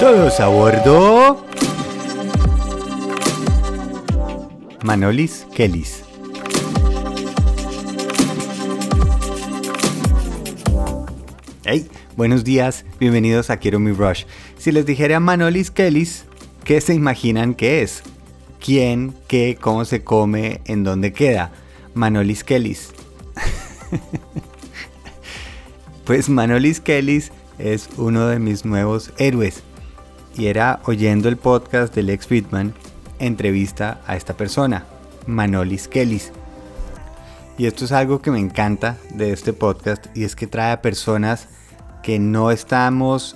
Todos a bordo. Manolis Kellys. Hey, buenos días, bienvenidos a Quiero mi Rush. Si les dijera Manolis Kellys, ¿qué se imaginan que es? ¿Quién, qué, cómo se come, en dónde queda? Manolis Kellys. pues Manolis Kellys es uno de mis nuevos héroes y era oyendo el podcast del ex Friedman, entrevista a esta persona, Manolis Kellis. Y esto es algo que me encanta de este podcast y es que trae a personas que no estamos,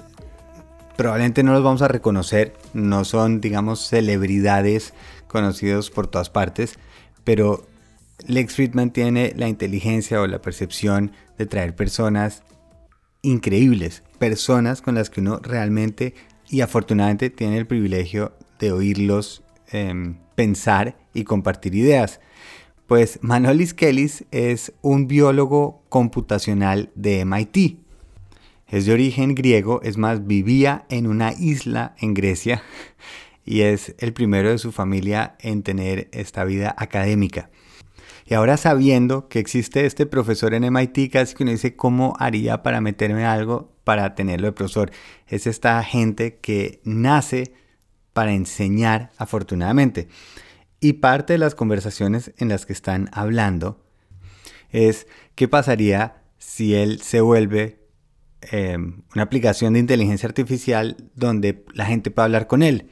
probablemente no los vamos a reconocer, no son, digamos, celebridades conocidos por todas partes, pero Lex Friedman tiene la inteligencia o la percepción de traer personas increíbles, personas con las que uno realmente y afortunadamente tiene el privilegio de oírlos em, pensar y compartir ideas. Pues Manolis Kellis es un biólogo computacional de MIT. Es de origen griego, es más, vivía en una isla en Grecia y es el primero de su familia en tener esta vida académica. Y ahora sabiendo que existe este profesor en MIT, casi que uno dice, ¿cómo haría para meterme algo para tenerlo de profesor? Es esta gente que nace para enseñar, afortunadamente. Y parte de las conversaciones en las que están hablando es qué pasaría si él se vuelve em, una aplicación de inteligencia artificial donde la gente puede hablar con él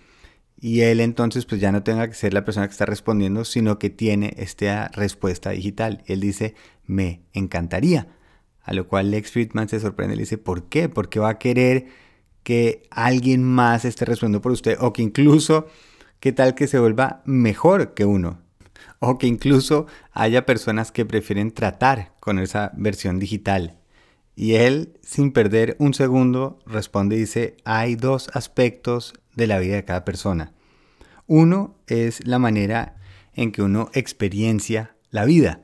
y él entonces pues ya no tenga que ser la persona que está respondiendo, sino que tiene esta respuesta digital. Él dice, me encantaría. A lo cual Lex Friedman se sorprende y le dice, ¿por qué? Porque va a querer que alguien más esté respondiendo por usted o que incluso, ¿qué tal que se vuelva mejor que uno? O que incluso haya personas que prefieren tratar con esa versión digital. Y él, sin perder un segundo, responde y dice, hay dos aspectos de la vida de cada persona. Uno es la manera en que uno experiencia la vida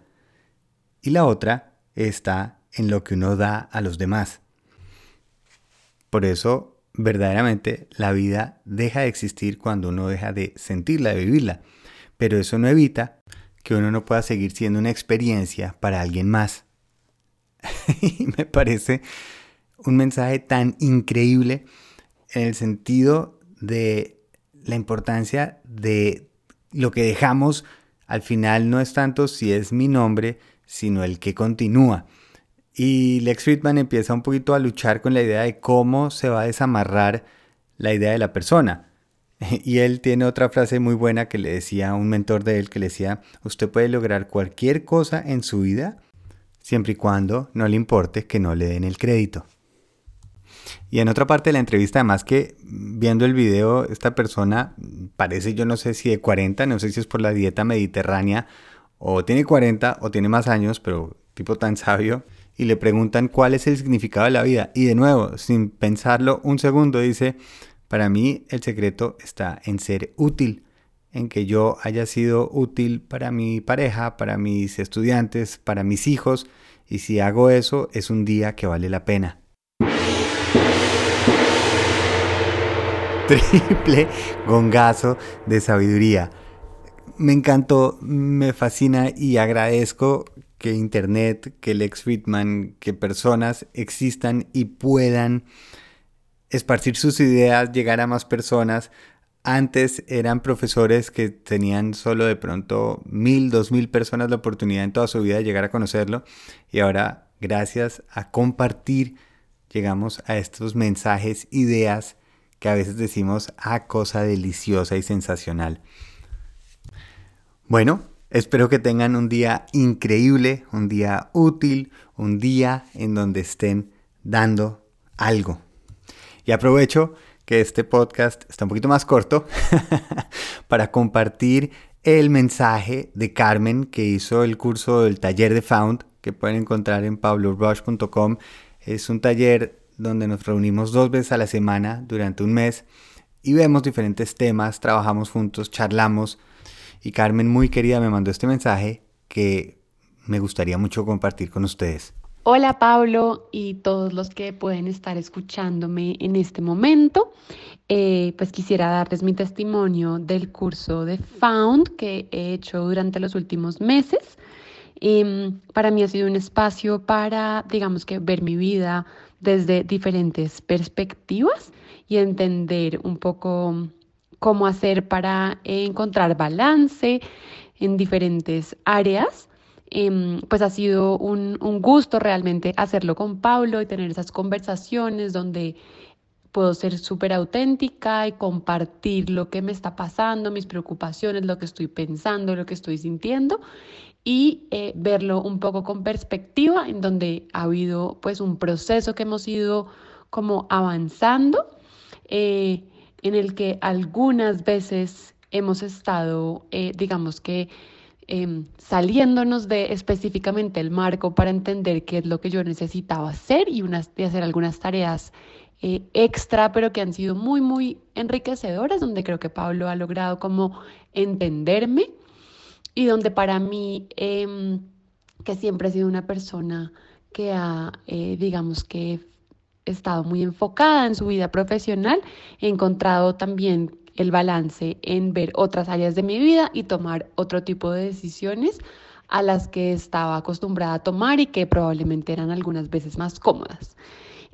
y la otra está en lo que uno da a los demás. Por eso, verdaderamente, la vida deja de existir cuando uno deja de sentirla, de vivirla. Pero eso no evita que uno no pueda seguir siendo una experiencia para alguien más. me parece un mensaje tan increíble en el sentido de la importancia de lo que dejamos al final no es tanto si es mi nombre, sino el que continúa. Y Lex Friedman empieza un poquito a luchar con la idea de cómo se va a desamarrar la idea de la persona. Y él tiene otra frase muy buena que le decía un mentor de él, que le decía, usted puede lograr cualquier cosa en su vida siempre y cuando no le importe que no le den el crédito. Y en otra parte de la entrevista, además que viendo el video, esta persona parece, yo no sé si de 40, no sé si es por la dieta mediterránea, o tiene 40 o tiene más años, pero tipo tan sabio, y le preguntan cuál es el significado de la vida. Y de nuevo, sin pensarlo un segundo, dice, para mí el secreto está en ser útil, en que yo haya sido útil para mi pareja, para mis estudiantes, para mis hijos, y si hago eso es un día que vale la pena. Triple gongazo de sabiduría. Me encantó, me fascina y agradezco que Internet, que Lex Friedman, que personas existan y puedan esparcir sus ideas, llegar a más personas. Antes eran profesores que tenían solo de pronto mil, dos mil personas la oportunidad en toda su vida de llegar a conocerlo y ahora gracias a compartir llegamos a estos mensajes, ideas que a veces decimos, ah, cosa deliciosa y sensacional. Bueno, espero que tengan un día increíble, un día útil, un día en donde estén dando algo. Y aprovecho que este podcast está un poquito más corto para compartir el mensaje de Carmen que hizo el curso del taller de Found que pueden encontrar en pablorush.com. Es un taller donde nos reunimos dos veces a la semana durante un mes y vemos diferentes temas, trabajamos juntos, charlamos y Carmen muy querida me mandó este mensaje que me gustaría mucho compartir con ustedes. Hola Pablo y todos los que pueden estar escuchándome en este momento. Eh, pues quisiera darles mi testimonio del curso de Found que he hecho durante los últimos meses. Em, para mí ha sido un espacio para, digamos que, ver mi vida desde diferentes perspectivas y entender un poco cómo hacer para encontrar balance en diferentes áreas. Em, pues ha sido un, un gusto realmente hacerlo con Pablo y tener esas conversaciones donde puedo ser súper auténtica y compartir lo que me está pasando, mis preocupaciones, lo que estoy pensando, lo que estoy sintiendo y eh, verlo un poco con perspectiva en donde ha habido pues un proceso que hemos ido como avanzando eh, en el que algunas veces hemos estado eh, digamos que Em, saliéndonos de específicamente el marco para entender qué es lo que yo necesitaba hacer y, unas, hacer algunas tareas eh, extra, pero que han sido muy, muy enriquecedoras, donde creo que Pablo ha logrado como entenderme y donde para mí, em, que siempre he sido una persona que ha, eh, digamos que, estado muy enfocada en su vida profesional, he encontrado también el balance en ver otras áreas de mi vida y tomar otro tipo de decisiones a las que estaba acostumbrada a tomar y que probablemente eran algunas veces más cómodas.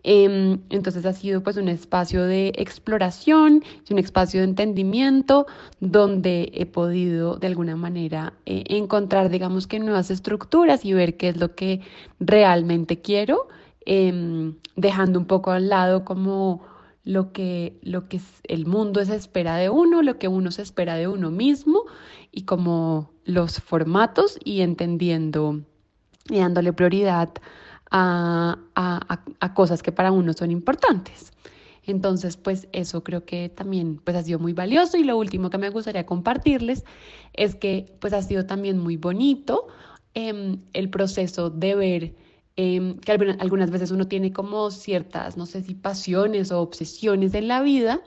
Em, entonces ha sido pues un espacio de exploración un espacio de entendimiento donde he podido de alguna manera eh, encontrar digamos que nuevas estructuras y ver qué es lo que realmente quiero, em, dejando un poco al lado como lo que, lo que el mundo se espera de uno, lo que uno se espera de uno mismo y como los formatos y entendiendo y dándole prioridad a, a, cosas que para uno son importantes. Entonces, pues eso creo que también pues ha sido muy valioso y lo último que me gustaría compartirles es que pues ha sido también muy bonito em, el proceso de ver Em, que algunas veces uno tiene como ciertas, no sé si pasiones o obsesiones en la vida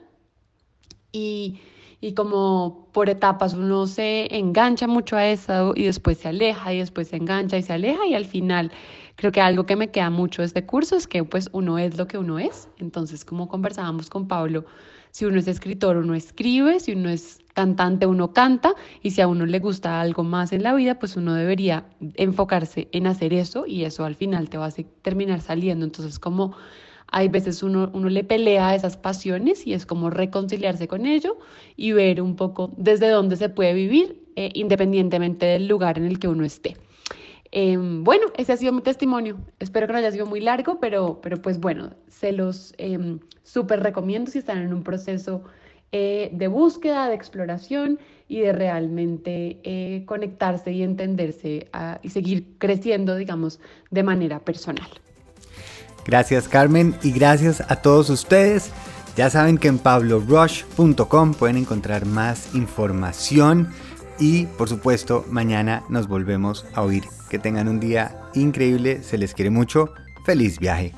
y, y como por etapas uno se engancha mucho a eso y después se aleja y después se engancha y se aleja y al final creo que algo que me queda mucho de este curso es que pues uno es lo que uno es. Entonces, como conversábamos con Pablo, si uno es escritor, uno escribe, si uno es cantante, uno canta, y si a uno le gusta algo más en la vida, pues uno debería enfocarse en hacer eso y eso al final te va a terminar saliendo. Entonces, como hay veces uno, uno le pelea a esas pasiones y es como reconciliarse con ello y ver un poco desde dónde se puede vivir eh, independientemente del lugar en el que uno esté. Em, bueno, ese ha sido mi testimonio. Espero que no haya sido muy largo, pero, pero pues bueno, se los eh, súper recomiendo si están en un proceso eh, de búsqueda, de exploración y de realmente eh, conectarse y entenderse y seguir creciendo, digamos, de manera personal. Gracias Carmen y gracias a todos ustedes. Ya saben que en pablorush.com pueden encontrar más información y por supuesto mañana nos volvemos a oír. Que tengan un día increíble, se les quiere mucho, feliz viaje.